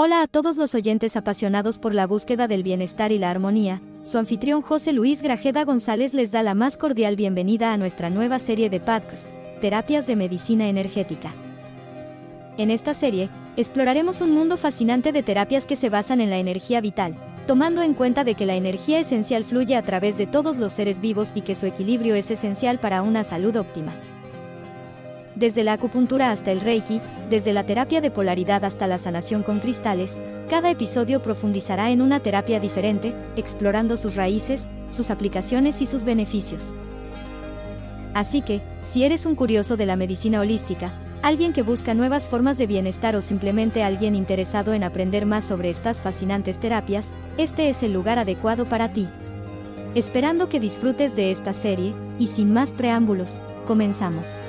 Hola a todos los oyentes apasionados por la búsqueda del bienestar y la armonía. Su anfitrión José Luis Grajeda González les da la más cordial bienvenida a nuestra nueva serie de podcast, Terapias de Medicina Energética. En esta serie, exploraremos un mundo fascinante de terapias que se basan en la energía vital, tomando en cuenta de que la energía esencial fluye a través de todos los seres vivos y que su equilibrio es esencial para una salud óptima. Desde la acupuntura hasta el reiki, desde la terapia de polaridad hasta la sanación con cristales, cada episodio profundizará en una terapia diferente, explorando sus raíces, sus aplicaciones y sus beneficios. Así que, si eres un curioso de la medicina holística, alguien que busca nuevas formas de bienestar o simplemente alguien interesado en aprender más sobre estas fascinantes terapias, este es el lugar adecuado para ti. Esperando que disfrutes de esta serie, y sin más preámbulos, comenzamos.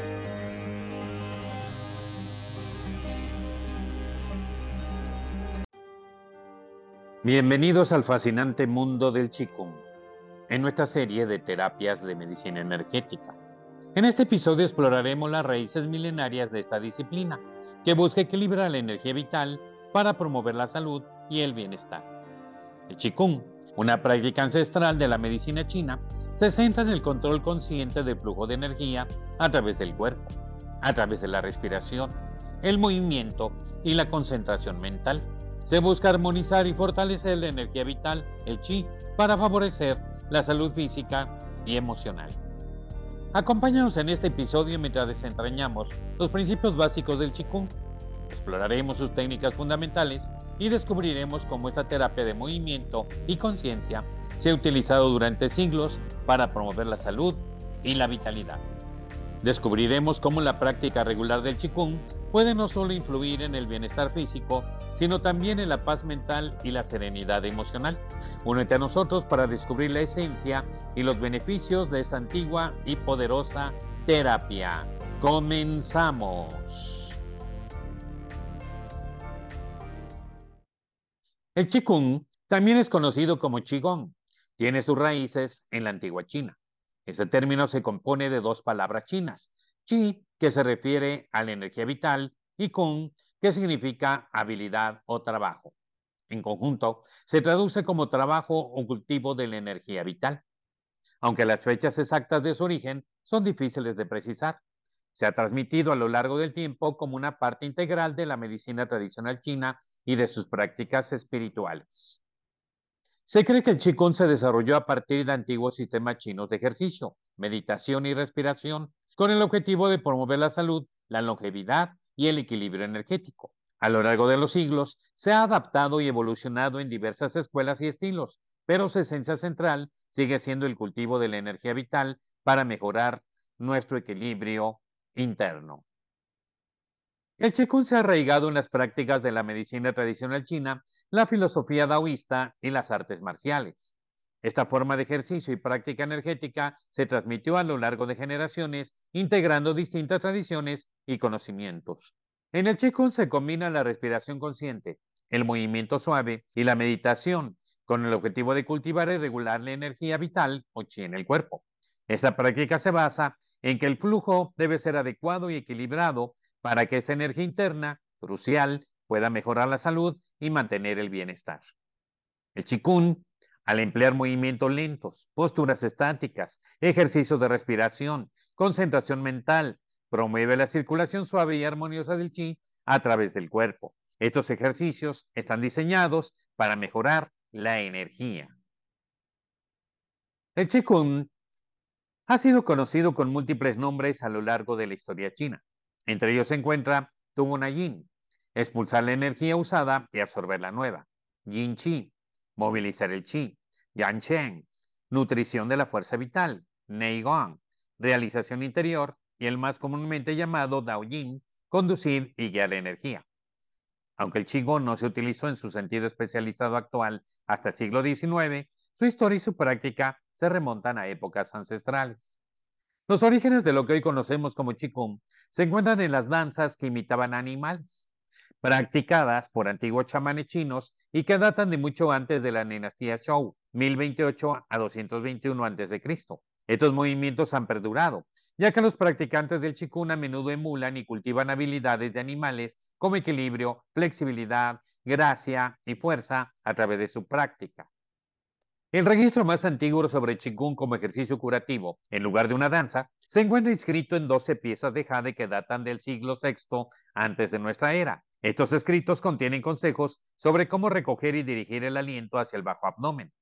Bienvenidos al fascinante mundo del Qigong, en nuestra serie de terapias de medicina energética. En este episodio exploraremos las raíces milenarias de esta disciplina, que busca equilibrar la energía vital para promover la salud y el bienestar. El Qigong, una práctica ancestral de la medicina china, se centra en el control consciente del flujo de energía a través del cuerpo, a través de la respiración, el movimiento y la concentración mental se busca armonizar y fortalecer la energía vital, el chi, para favorecer la salud física y emocional. Acompáñanos en este episodio mientras desentrañamos los principios básicos del Qigong. Exploraremos sus técnicas fundamentales y descubriremos cómo esta terapia de movimiento y conciencia se ha utilizado durante siglos para promover la salud y la vitalidad. Descubriremos cómo la práctica regular del Qigong puede no solo influir en el bienestar físico, sino también en la paz mental y la serenidad emocional. Únete a nosotros para descubrir la esencia y los beneficios de esta antigua y poderosa terapia. Comenzamos. El Qigong también es conocido como Qigong. Tiene sus raíces en la antigua China. Este término se compone de dos palabras chinas, Qi, que se refiere a la energía vital, y Kung, que significa habilidad o trabajo. En conjunto, se traduce como trabajo o cultivo de la energía vital. Aunque las fechas exactas de su origen son difíciles de precisar, se ha transmitido a lo largo del tiempo como una parte integral de la medicina tradicional china y de sus prácticas espirituales. Se cree que el Qigong se desarrolló a partir de antiguos sistemas chinos de ejercicio, meditación y respiración, con el objetivo de promover la salud, la longevidad y el equilibrio energético. A lo largo de los siglos, se ha adaptado y evolucionado en diversas escuelas y estilos, pero su esencia central sigue siendo el cultivo de la energía vital para mejorar nuestro equilibrio interno. El Qigong se ha arraigado en las prácticas de la medicina tradicional china, la filosofía taoísta y las artes marciales. Esta forma de ejercicio y práctica energética se transmitió a lo largo de generaciones, integrando distintas tradiciones y conocimientos. En el Qigong se combina la respiración consciente, el movimiento suave y la meditación, con el objetivo de cultivar y regular la energía vital o chi en el cuerpo. Esta práctica se basa en que el flujo debe ser adecuado y equilibrado para que esa energía interna, crucial, pueda mejorar la salud y mantener el bienestar. El Qigong, al emplear movimientos lentos, posturas estáticas, ejercicios de respiración, concentración mental, promueve la circulación suave y armoniosa del Qi a través del cuerpo. Estos ejercicios están diseñados para mejorar la energía. El Qigong ha sido conocido con múltiples nombres a lo largo de la historia china. Entre ellos se encuentra Tubuna Yin, expulsar la energía usada y absorber la nueva. Yin Chi, movilizar el Chi. Yang Chen, nutrición de la fuerza vital. Nei Gong, realización interior. Y el más comúnmente llamado Dao Yin, conducir y guiar energía. Aunque el Qigong no se utilizó en su sentido especializado actual hasta el siglo XIX, su historia y su práctica se remontan a épocas ancestrales. Los orígenes de lo que hoy conocemos como Qigong se encuentran en las danzas que imitaban animales, practicadas por antiguos chamanes chinos y que datan de mucho antes de la dinastía Zhou, 1028 a 221 a.C. Estos movimientos han perdurado, ya que los practicantes del Qigong a menudo emulan y cultivan habilidades de animales como equilibrio, flexibilidad, gracia y fuerza a través de su práctica. El registro más antiguo sobre Qigong como ejercicio curativo, en lugar de una danza, se encuentra inscrito en 12 piezas de jade que datan del siglo VI antes de nuestra era. Estos escritos contienen consejos sobre cómo recoger y dirigir el aliento hacia el bajo abdomen.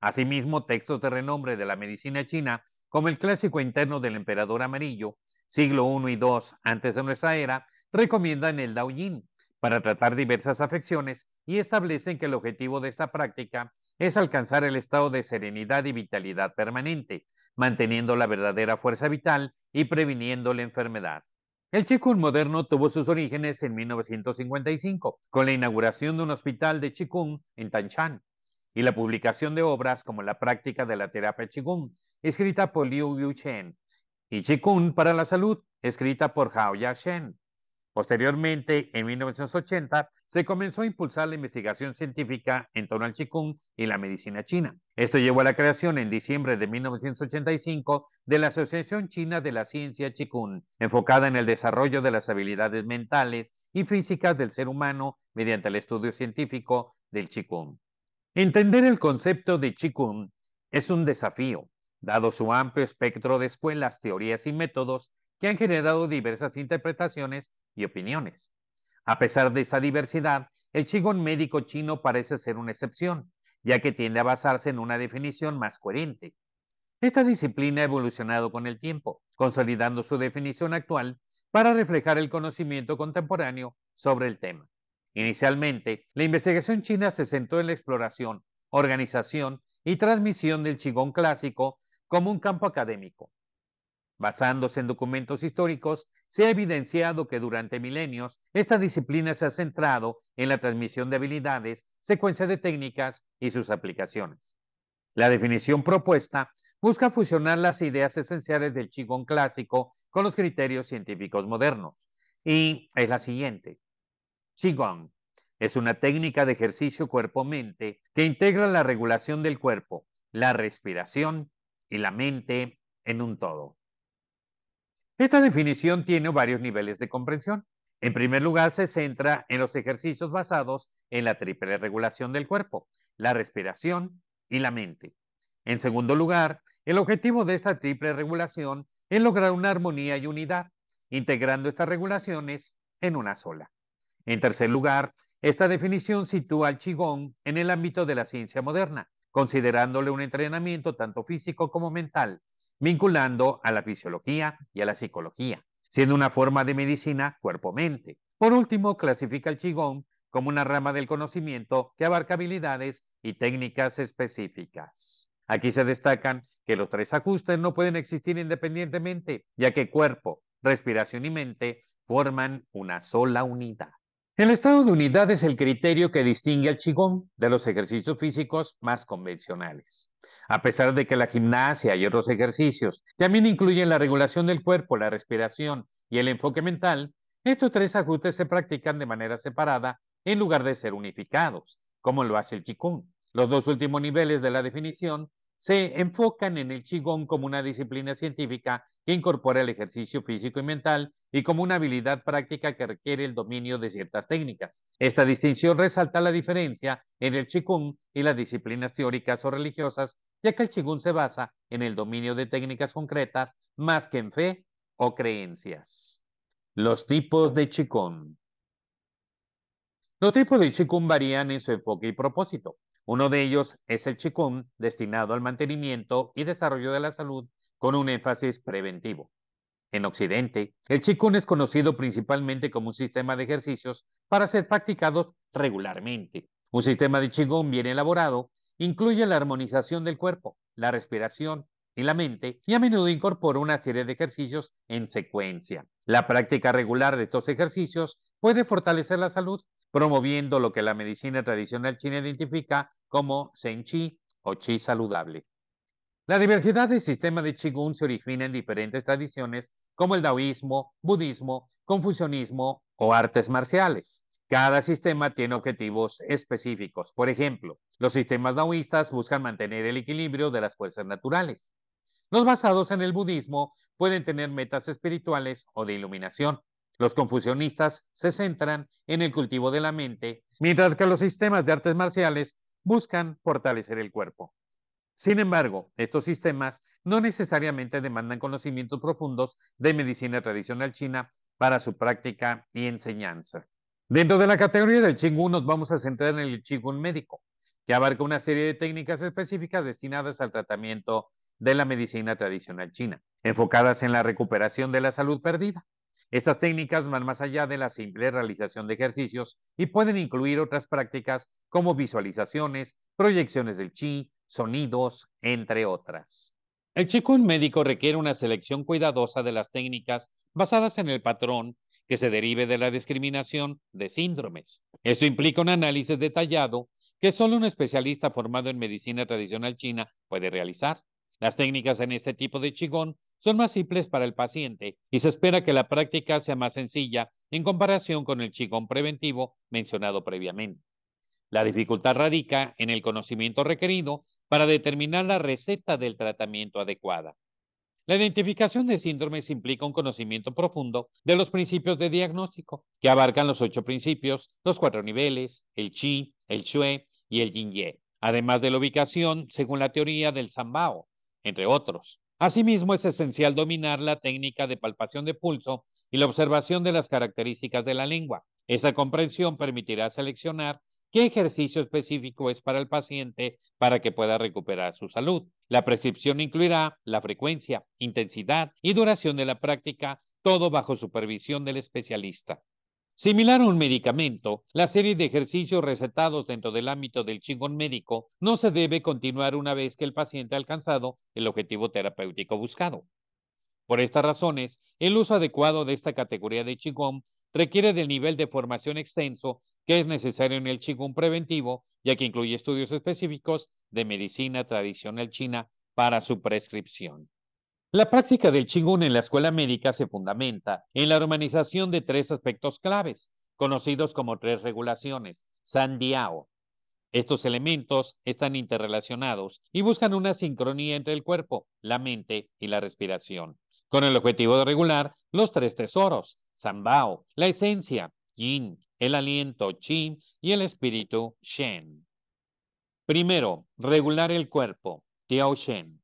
Asimismo, textos de renombre de la medicina china, como el clásico interno del emperador amarillo, siglo I y II antes de nuestra era, recomiendan el Dao Yin para tratar diversas afecciones y establecen que el objetivo de esta práctica es alcanzar el estado de serenidad y vitalidad permanente, manteniendo la verdadera fuerza vital y previniendo la enfermedad. El Qigong moderno tuvo sus orígenes en 1955, con la inauguración de un hospital de Qigong en Tanshan y la publicación de obras como La práctica de la terapia Qigong, escrita por Liu Yu Chen, y Qigong para la salud, escrita por Hao Ya Shen. Posteriormente, en 1980, se comenzó a impulsar la investigación científica en torno al Qigong y la medicina china. Esto llevó a la creación en diciembre de 1985 de la Asociación China de la Ciencia Qigong, enfocada en el desarrollo de las habilidades mentales y físicas del ser humano mediante el estudio científico del Qigong. Entender el concepto de Qigong es un desafío, dado su amplio espectro de escuelas, teorías y métodos que han generado diversas interpretaciones y opiniones. A pesar de esta diversidad, el Qigong médico chino parece ser una excepción, ya que tiende a basarse en una definición más coherente. Esta disciplina ha evolucionado con el tiempo, consolidando su definición actual para reflejar el conocimiento contemporáneo sobre el tema. Inicialmente, la investigación china se centró en la exploración, organización y transmisión del Qigong clásico como un campo académico, Basándose en documentos históricos, se ha evidenciado que durante milenios esta disciplina se ha centrado en la transmisión de habilidades, secuencia de técnicas y sus aplicaciones. La definición propuesta busca fusionar las ideas esenciales del Qigong clásico con los criterios científicos modernos. Y es la siguiente. Qigong es una técnica de ejercicio cuerpo-mente que integra la regulación del cuerpo, la respiración y la mente en un todo. Esta definición tiene varios niveles de comprensión. En primer lugar, se centra en los ejercicios basados en la triple regulación del cuerpo, la respiración y la mente. En segundo lugar, el objetivo de esta triple regulación es lograr una armonía y unidad, integrando estas regulaciones en una sola. En tercer lugar, esta definición sitúa al Qigong en el ámbito de la ciencia moderna, considerándole un entrenamiento tanto físico como mental, vinculando a la fisiología y a la psicología, siendo una forma de medicina cuerpo-mente. Por último, clasifica el Qigong como una rama del conocimiento que abarca habilidades y técnicas específicas. Aquí se destacan que los tres ajustes no pueden existir independientemente, ya que cuerpo, respiración y mente forman una sola unidad. El estado de unidad es el criterio que distingue al Qigong de los ejercicios físicos más convencionales. A pesar de que la gimnasia y otros ejercicios también incluyen la regulación del cuerpo, la respiración y el enfoque mental, estos tres ajustes se practican de manera separada en lugar de ser unificados, como lo hace el Qigong. Los dos últimos niveles de la definición se enfocan en el Qigong como una disciplina científica que incorpora el ejercicio físico y mental y como una habilidad práctica que requiere el dominio de ciertas técnicas. Esta distinción resalta la diferencia entre el Qigong y las disciplinas teóricas o religiosas, ya que el Qigong se basa en el dominio de técnicas concretas más que en fe o creencias. Los tipos de Qigong. Los tipos de Qigong varían en su enfoque y propósito. Uno de ellos es el Qigong, destinado al mantenimiento y desarrollo de la salud con un énfasis preventivo. En Occidente, el Qigong es conocido principalmente como un sistema de ejercicios para ser practicados regularmente. Un sistema de Qigong bien elaborado incluye la armonización del cuerpo, la respiración y la mente y a menudo incorpora una serie de ejercicios en secuencia. La práctica regular de estos ejercicios puede fortalecer la salud, promoviendo lo que la medicina tradicional china identifica como Zen Qi o Qi saludable. La diversidad del sistema de Qigong se origina en diferentes tradiciones como el taoísmo, budismo, confucianismo o artes marciales. Cada sistema tiene objetivos específicos. Por ejemplo, los sistemas taoístas buscan mantener el equilibrio de las fuerzas naturales. Los basados en el budismo pueden tener metas espirituales o de iluminación. Los confusionistas se centran en el cultivo de la mente, mientras que los sistemas de artes marciales buscan fortalecer el cuerpo. Sin embargo, estos sistemas no necesariamente demandan conocimientos profundos de medicina tradicional china para su práctica y enseñanza. Dentro de la categoría del Qigong nos vamos a centrar en el Qigong médico, que abarca una serie de técnicas específicas destinadas al tratamiento de la medicina tradicional china, enfocadas en la recuperación de la salud perdida. Estas técnicas van más allá de la simple realización de ejercicios y pueden incluir otras prácticas como visualizaciones, proyecciones del chi, sonidos, entre otras. El Qigong médico requiere una selección cuidadosa de las técnicas basadas en el patrón que se derive de la discriminación de síndromes. Esto implica un análisis detallado que solo un especialista formado en medicina tradicional china puede realizar. Las técnicas en este tipo de Qigong son más simples para el paciente y se espera que la práctica sea más sencilla en comparación con el Qigong preventivo mencionado previamente. La dificultad radica en el conocimiento requerido para determinar la receta del tratamiento adecuada. La identificación de síndromes implica un conocimiento profundo de los principios de diagnóstico, que abarcan los ocho principios, los cuatro niveles, el Qi, el Xue y el Yin además de la ubicación según la teoría del Sambao, entre otros. Asimismo, es esencial dominar la técnica de palpación de pulso y la observación de las características de la lengua. Esa comprensión permitirá seleccionar qué ejercicio específico es para el paciente para que pueda recuperar su salud. La prescripción incluirá la frecuencia, intensidad y duración de la práctica, todo bajo supervisión del especialista. Similar a un medicamento, la serie de ejercicios recetados dentro del ámbito del Qigong médico no se debe continuar una vez que el paciente ha alcanzado el objetivo terapéutico buscado. Por estas razones, el uso adecuado de esta categoría de Qigong requiere del nivel de formación extenso que es necesario en el Qigong preventivo, ya que incluye estudios específicos de medicina tradicional china para su prescripción. La práctica del Qigong en la escuela médica se fundamenta en la organización de tres aspectos claves, conocidos como tres regulaciones, San Diao. Estos elementos están interrelacionados y buscan una sincronía entre el cuerpo, la mente y la respiración, con el objetivo de regular los tres tesoros, Bao, la esencia, Yin, el aliento Qi y el espíritu Shen. Primero, regular el cuerpo, Tiao Shen.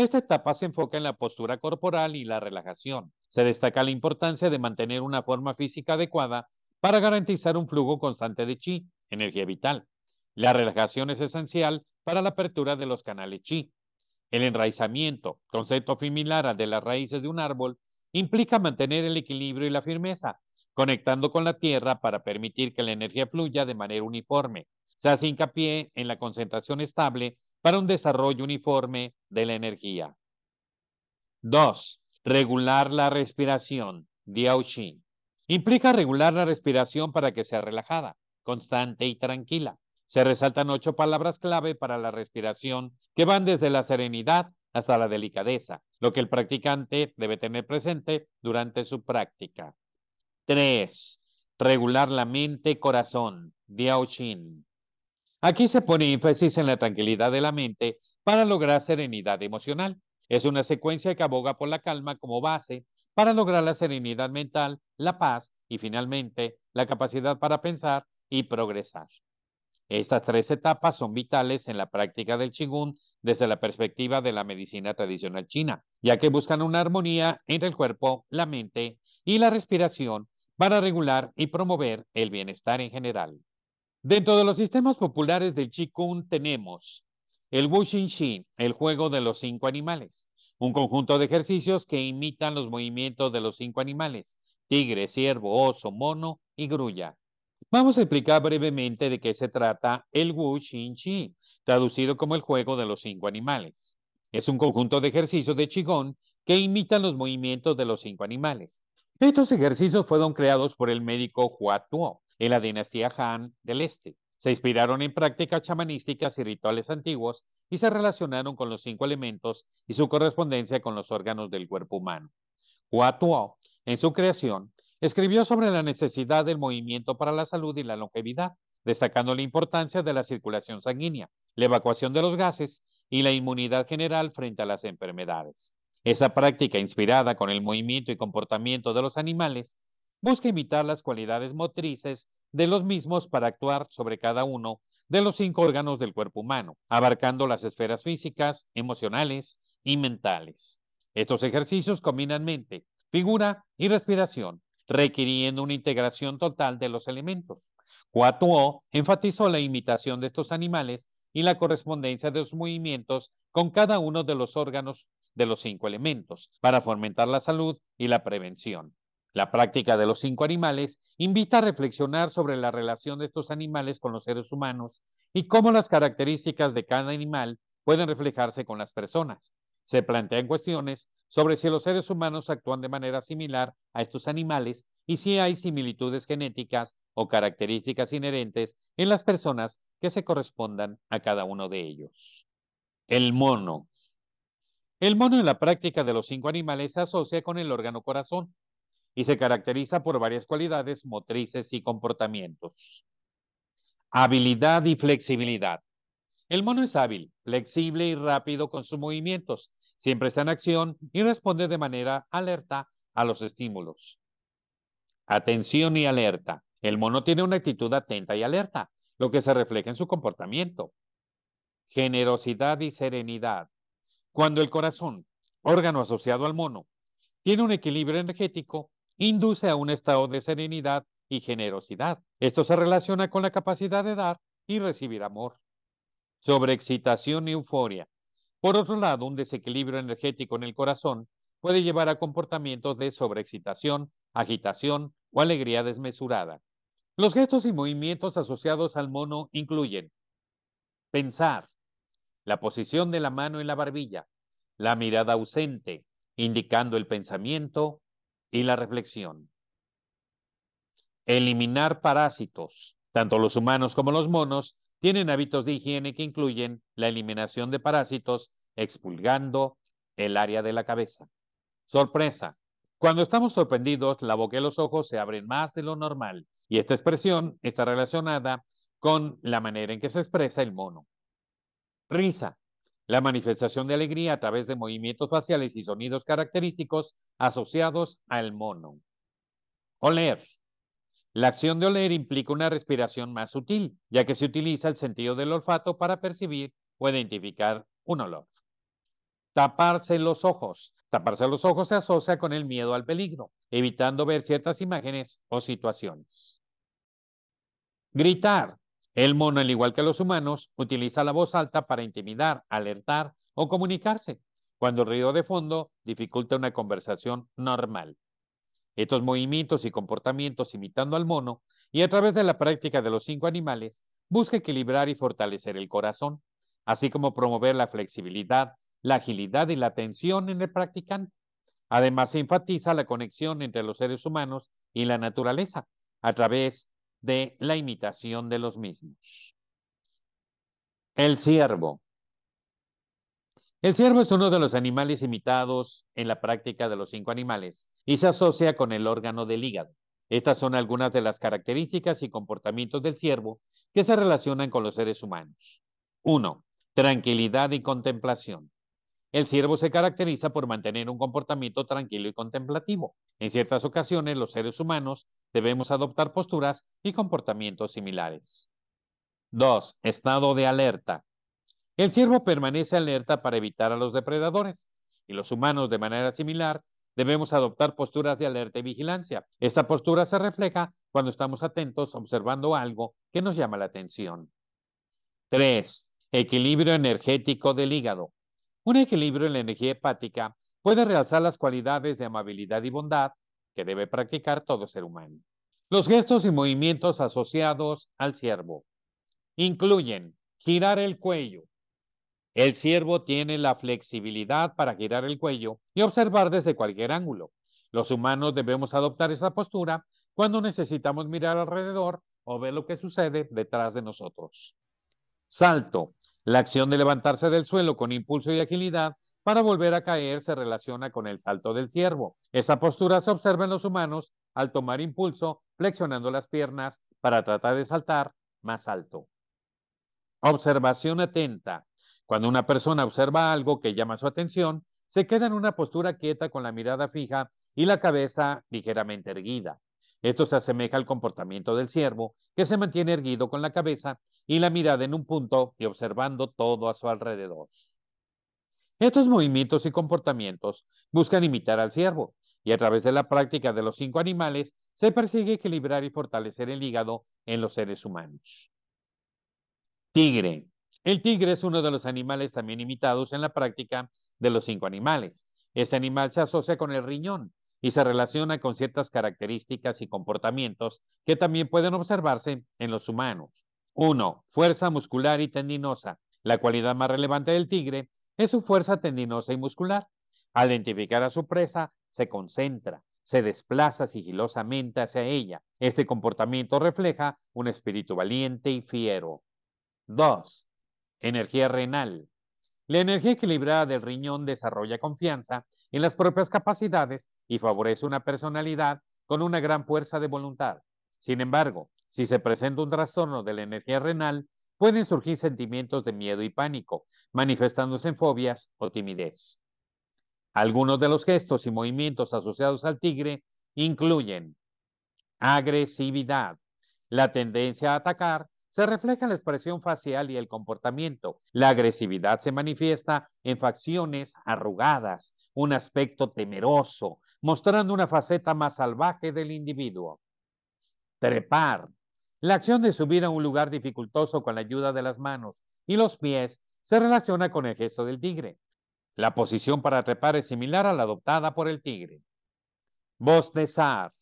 Esta etapa se enfoca en la postura corporal y la relajación. Se destaca la importancia de mantener una forma física adecuada para garantizar un flujo constante de chi, energía vital. La relajación es esencial para la apertura de los canales chi. El enraizamiento, concepto similar al de las raíces de un árbol, implica mantener el equilibrio y la firmeza, conectando con la Tierra para permitir que la energía fluya de manera uniforme. Se hace hincapié en la concentración estable para un desarrollo uniforme de la energía. 2. Regular la respiración. Diaoxin. Implica regular la respiración para que sea relajada, constante y tranquila. Se resaltan ocho palabras clave para la respiración que van desde la serenidad hasta la delicadeza, lo que el practicante debe tener presente durante su práctica. 3. Regular la mente-corazón. Diaoshin. Aquí se pone énfasis en la tranquilidad de la mente para lograr serenidad emocional. Es una secuencia que aboga por la calma como base para lograr la serenidad mental, la paz y finalmente la capacidad para pensar y progresar. Estas tres etapas son vitales en la práctica del Qigong desde la perspectiva de la medicina tradicional china, ya que buscan una armonía entre el cuerpo, la mente y la respiración para regular y promover el bienestar en general. Dentro de los sistemas populares del Qigong tenemos el Wu Shi, el juego de los cinco animales, un conjunto de ejercicios que imitan los movimientos de los cinco animales, tigre, ciervo, oso, mono y grulla. Vamos a explicar brevemente de qué se trata el Wu Xin Chi, traducido como el juego de los cinco animales. Es un conjunto de ejercicios de Qigong que imitan los movimientos de los cinco animales. Estos ejercicios fueron creados por el médico Hua Tuo en la dinastía Han del Este. Se inspiraron en prácticas chamanísticas y rituales antiguos y se relacionaron con los cinco elementos y su correspondencia con los órganos del cuerpo humano. Hua Tuo, en su creación, Escribió sobre la necesidad del movimiento para la salud y la longevidad, destacando la importancia de la circulación sanguínea, la evacuación de los gases y la inmunidad general frente a las enfermedades. Esa práctica, inspirada con el movimiento y comportamiento de los animales, busca imitar las cualidades motrices de los mismos para actuar sobre cada uno de los cinco órganos del cuerpo humano, abarcando las esferas físicas, emocionales y mentales. Estos ejercicios combinan mente, figura y respiración, requiriendo una integración total de los elementos. Cuatuo enfatizó la imitación de estos animales y la correspondencia de sus movimientos con cada uno de los órganos de los cinco elementos para fomentar la salud y la prevención. La práctica de los cinco animales invita a reflexionar sobre la relación de estos animales con los seres humanos y cómo las características de cada animal pueden reflejarse con las personas. Se plantean cuestiones sobre si los seres humanos actúan de manera similar a estos animales y si hay similitudes genéticas o características inherentes en las personas que se correspondan a cada uno de ellos. El mono. El mono en la práctica de los cinco animales se asocia con el órgano corazón, y se caracteriza por varias cualidades motrices y comportamientos. Habilidad y flexibilidad. El mono es hábil, flexible y rápido con sus movimientos. Siempre está en acción y responde de manera alerta a los estímulos. Atención y alerta. El mono tiene una actitud atenta y alerta, lo que se refleja en su comportamiento. Generosidad y serenidad. Cuando el corazón, órgano asociado al mono, tiene un equilibrio energético, induce a un estado de serenidad y generosidad. Esto se relaciona con la capacidad de dar y recibir amor. Sobreexcitación y euforia. Por otro lado, un desequilibrio energético en el corazón puede llevar a comportamientos de sobreexcitación, agitación o alegría desmesurada. Los gestos y movimientos asociados al mono incluyen pensar, la posición de la mano en la barbilla, la mirada ausente, indicando el pensamiento y la reflexión. Eliminar parásitos. Tanto los humanos como los monos tienen hábitos de higiene que incluyen la eliminación de parásitos expulgando el área de la cabeza. Sorpresa. Cuando estamos sorprendidos, la boca y los ojos se abren más de lo normal y esta expresión está relacionada con la manera en que se expresa el mono. Risa la manifestación de alegría a través de movimientos faciales y sonidos característicos asociados al mono. Oler. La acción de oler implica una respiración más sutil, ya que se utiliza el sentido del olfato para percibir o identificar un olor. Taparse los ojos. Taparse los ojos se asocia con el miedo al peligro, evitando ver ciertas imágenes o situaciones. Gritar. El mono, al igual que los humanos, utiliza la voz alta para intimidar, alertar o comunicarse, cuando el ruido de fondo dificulta una conversación normal. Estos movimientos y comportamientos imitando al mono y a través de la práctica de los cinco animales, busca equilibrar y fortalecer el corazón, así como promover la flexibilidad, la agilidad y la atención en el practicante. Además, se enfatiza la conexión entre los seres humanos y la naturaleza a través de la imitación de los mismos. El ciervo. El ciervo es uno de los animales imitados en la práctica de los cinco animales y se asocia con el órgano del hígado. Estas son algunas de las características y comportamientos del ciervo que se relacionan con los seres humanos. 1. Tranquilidad y contemplación. El ciervo se caracteriza por mantener un comportamiento tranquilo y contemplativo. En ciertas ocasiones, los seres humanos debemos adoptar posturas y comportamientos similares. 2. Estado de alerta. El ciervo permanece alerta para evitar a los depredadores y los humanos de manera similar debemos adoptar posturas de alerta y vigilancia. Esta postura se refleja cuando estamos atentos observando algo que nos llama la atención. 3. Equilibrio energético del hígado. Un equilibrio en la energía hepática puede realzar las cualidades de amabilidad y bondad que debe practicar todo ser humano. Los gestos y movimientos asociados al ciervo incluyen girar el cuello. El ciervo tiene la flexibilidad para girar el cuello y observar desde cualquier ángulo. Los humanos debemos adoptar esa postura cuando necesitamos mirar alrededor o ver lo que sucede detrás de nosotros. Salto. La acción de levantarse del suelo con impulso y agilidad para volver a caer se relaciona con el salto del ciervo. Esa postura se observa en los humanos al tomar impulso, flexionando las piernas para tratar de saltar más alto. Observación atenta. Cuando una persona observa algo que llama su atención, se queda en una postura quieta con la mirada fija y la cabeza ligeramente erguida. Esto se asemeja al comportamiento del ciervo, que se mantiene erguido con la cabeza y la mirada en un punto y observando todo a su alrededor. Estos movimientos y comportamientos buscan imitar al ciervo, y a través de la práctica de los cinco animales se persigue equilibrar y fortalecer el hígado en los seres humanos. Tigre. El tigre es uno de los animales también imitados en la práctica de los cinco animales. Este animal se asocia con el riñón y se relaciona con ciertas características y comportamientos que también pueden observarse en los humanos. 1. Fuerza muscular y tendinosa. La cualidad más relevante del tigre es su fuerza tendinosa y muscular. Al identificar a su presa, se concentra, se desplaza sigilosamente hacia ella. Este comportamiento refleja un espíritu valiente y fiero. 2. Energía renal. La energía equilibrada del riñón desarrolla confianza en las propias capacidades y favorece una personalidad con una gran fuerza de voluntad. Sin embargo, si se presenta un trastorno de la energía renal, pueden surgir sentimientos de miedo y pánico, manifestándose en fobias o timidez. Algunos de los gestos y movimientos asociados al tigre incluyen agresividad, la tendencia a atacar se refleja en la expresión facial y el comportamiento. La agresividad se manifiesta en facciones arrugadas, un aspecto temeroso, mostrando una faceta más salvaje del individuo. Trepar. La acción de subir a un lugar dificultoso con la ayuda de las manos y los pies se relaciona con el gesto del tigre. La posición para trepar es similar a la adoptada por el tigre. Bostezar.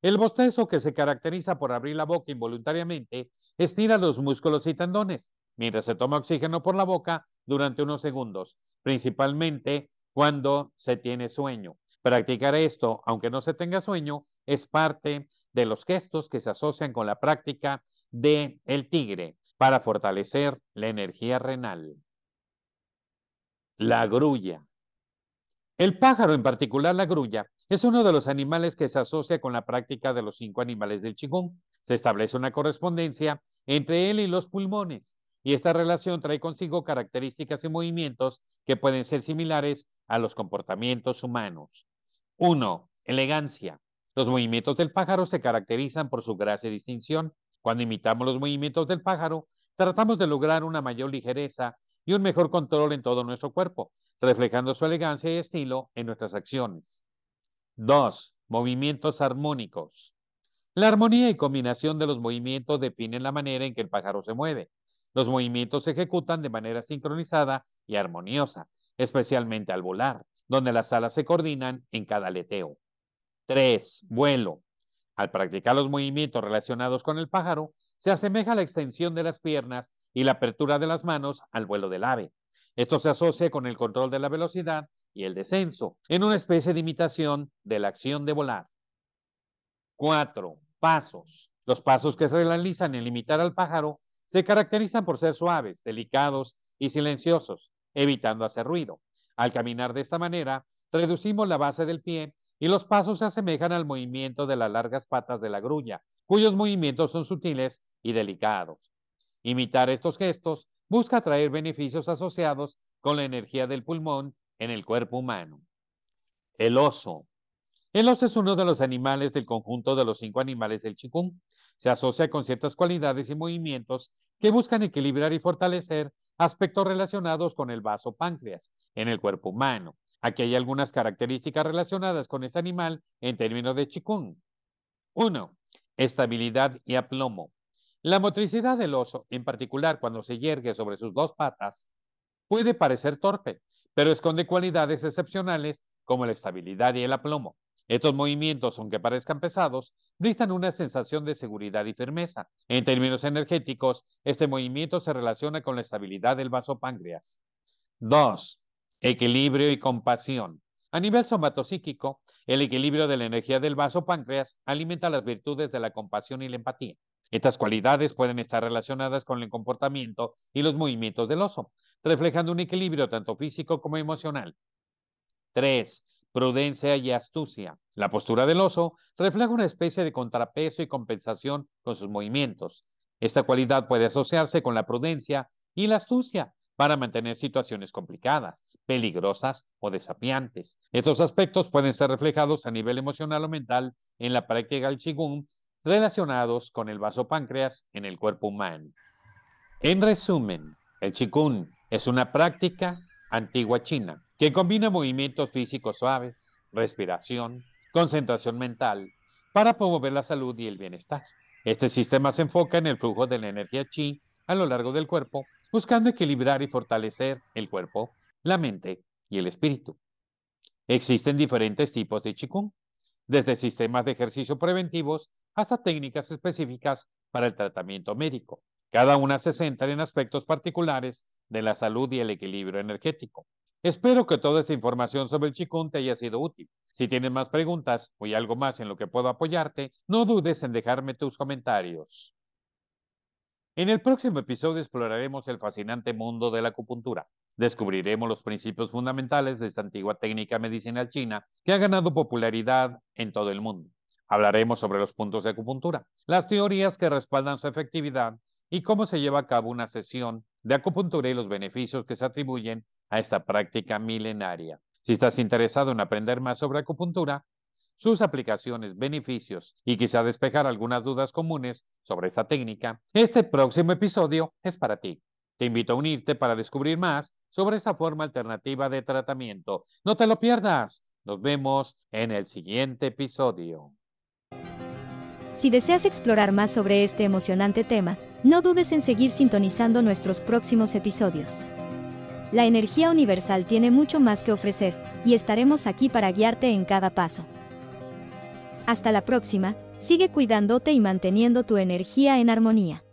El bostezo, que se caracteriza por abrir la boca involuntariamente, estira los músculos y tendones, mientras se toma oxígeno por la boca durante unos segundos, principalmente cuando se tiene sueño. Practicar esto, aunque no se tenga sueño, es parte de los gestos que se asocian con la práctica de el tigre para fortalecer la energía renal. La grulla. El pájaro, en particular la grulla, es uno de los animales que se asocia con la práctica de los cinco animales del Qigong. Se establece una correspondencia entre él y los pulmones, y esta relación trae consigo características y movimientos que pueden ser similares a los comportamientos humanos. 1. Elegancia. Los movimientos del pájaro se caracterizan por su gracia y distinción. Cuando imitamos los movimientos del pájaro, tratamos de lograr una mayor ligereza y un mejor control en todo nuestro cuerpo, reflejando su elegancia y estilo en nuestras acciones. 2. Movimientos armónicos. La armonía y combinación de los movimientos definen la manera en que el pájaro se mueve. Los movimientos se ejecutan de manera sincronizada y armoniosa, especialmente al volar, donde las alas se coordinan en cada aleteo. 3. Vuelo. Al practicar los movimientos relacionados con el pájaro, se asemeja a la extensión de las piernas y la apertura de las manos al vuelo del ave. Esto se asocia con el control de la velocidad y el descenso, en una especie de imitación de la acción de volar. 4. Pasos. Los pasos que se realizan en imitar al pájaro se caracterizan por ser suaves, delicados y silenciosos, evitando hacer ruido. Al caminar de esta manera, reducimos la base del pie y los pasos se asemejan al movimiento de las largas patas de la grulla, cuyos movimientos son sutiles y delicados. Imitar estos gestos busca traer beneficios asociados con la energía del pulmón en el cuerpo humano. El oso. El oso es uno de los animales del conjunto de los cinco animales del Qigong. Se asocia con ciertas cualidades y movimientos que buscan equilibrar y fortalecer aspectos relacionados con el vaso páncreas en el cuerpo humano. Aquí hay algunas características relacionadas con este animal en términos de Qigong. 1. Estabilidad y aplomo. La motricidad del oso, en particular cuando se yergue sobre sus dos patas, puede parecer torpe, pero esconde cualidades excepcionales como la estabilidad y el aplomo. Estos movimientos, aunque parezcan pesados, brindan una sensación de seguridad y firmeza. En términos energéticos, este movimiento se relaciona con la estabilidad del vaso páncreas. 2. Equilibrio y compasión. A nivel somatopsíquico, el equilibrio de la energía del vaso páncreas alimenta las virtudes de la compasión y la empatía. Estas cualidades pueden estar relacionadas con el comportamiento y los movimientos del oso, reflejando un equilibrio tanto físico como emocional. 3. Prudencia y astucia. La postura del oso refleja una especie de contrapeso y compensación con sus movimientos. Esta cualidad puede asociarse con la prudencia y la astucia, para mantener situaciones complicadas, peligrosas o desafiantes. Estos aspectos pueden ser reflejados a nivel emocional o mental en la práctica del Qigong relacionados con el vasopáncreas en el cuerpo humano. En resumen, el Qigong es una práctica antigua china que combina movimientos físicos suaves, respiración, concentración mental para promover la salud y el bienestar. Este sistema se enfoca en el flujo de la energía chi a lo largo del cuerpo buscando equilibrar y fortalecer el cuerpo, la mente y el espíritu. Existen diferentes tipos de Qigong, desde sistemas de ejercicio preventivos hasta técnicas específicas para el tratamiento médico. Cada una se centra en aspectos particulares de la salud y el equilibrio energético. Espero que toda esta información sobre el Qigong te haya sido útil. Si tienes más preguntas o hay algo más en lo que puedo apoyarte, no dudes en dejarme tus comentarios. En el próximo episodio exploraremos el fascinante mundo de la acupuntura. Descubriremos los principios fundamentales de esta antigua técnica medicinal china que ha ganado popularidad en todo el mundo. Hablaremos sobre los puntos de acupuntura, las teorías que respaldan su efectividad y cómo se lleva a cabo una sesión de acupuntura y los beneficios que se atribuyen a esta práctica milenaria. Si estás interesado en aprender más sobre acupuntura, sus aplicaciones, beneficios y quizá despejar algunas dudas comunes sobre esta técnica, este próximo episodio es para ti. Te invito a unirte para descubrir más sobre esta forma alternativa de tratamiento. No te lo pierdas. Nos vemos en el siguiente episodio. Si deseas explorar más sobre este emocionante tema, no dudes en seguir sintonizando nuestros próximos episodios. La energía universal tiene mucho más que ofrecer, y estaremos aquí para guiarte en cada paso. Hasta la próxima, sigue cuidándote y manteniendo tu energía en armonía.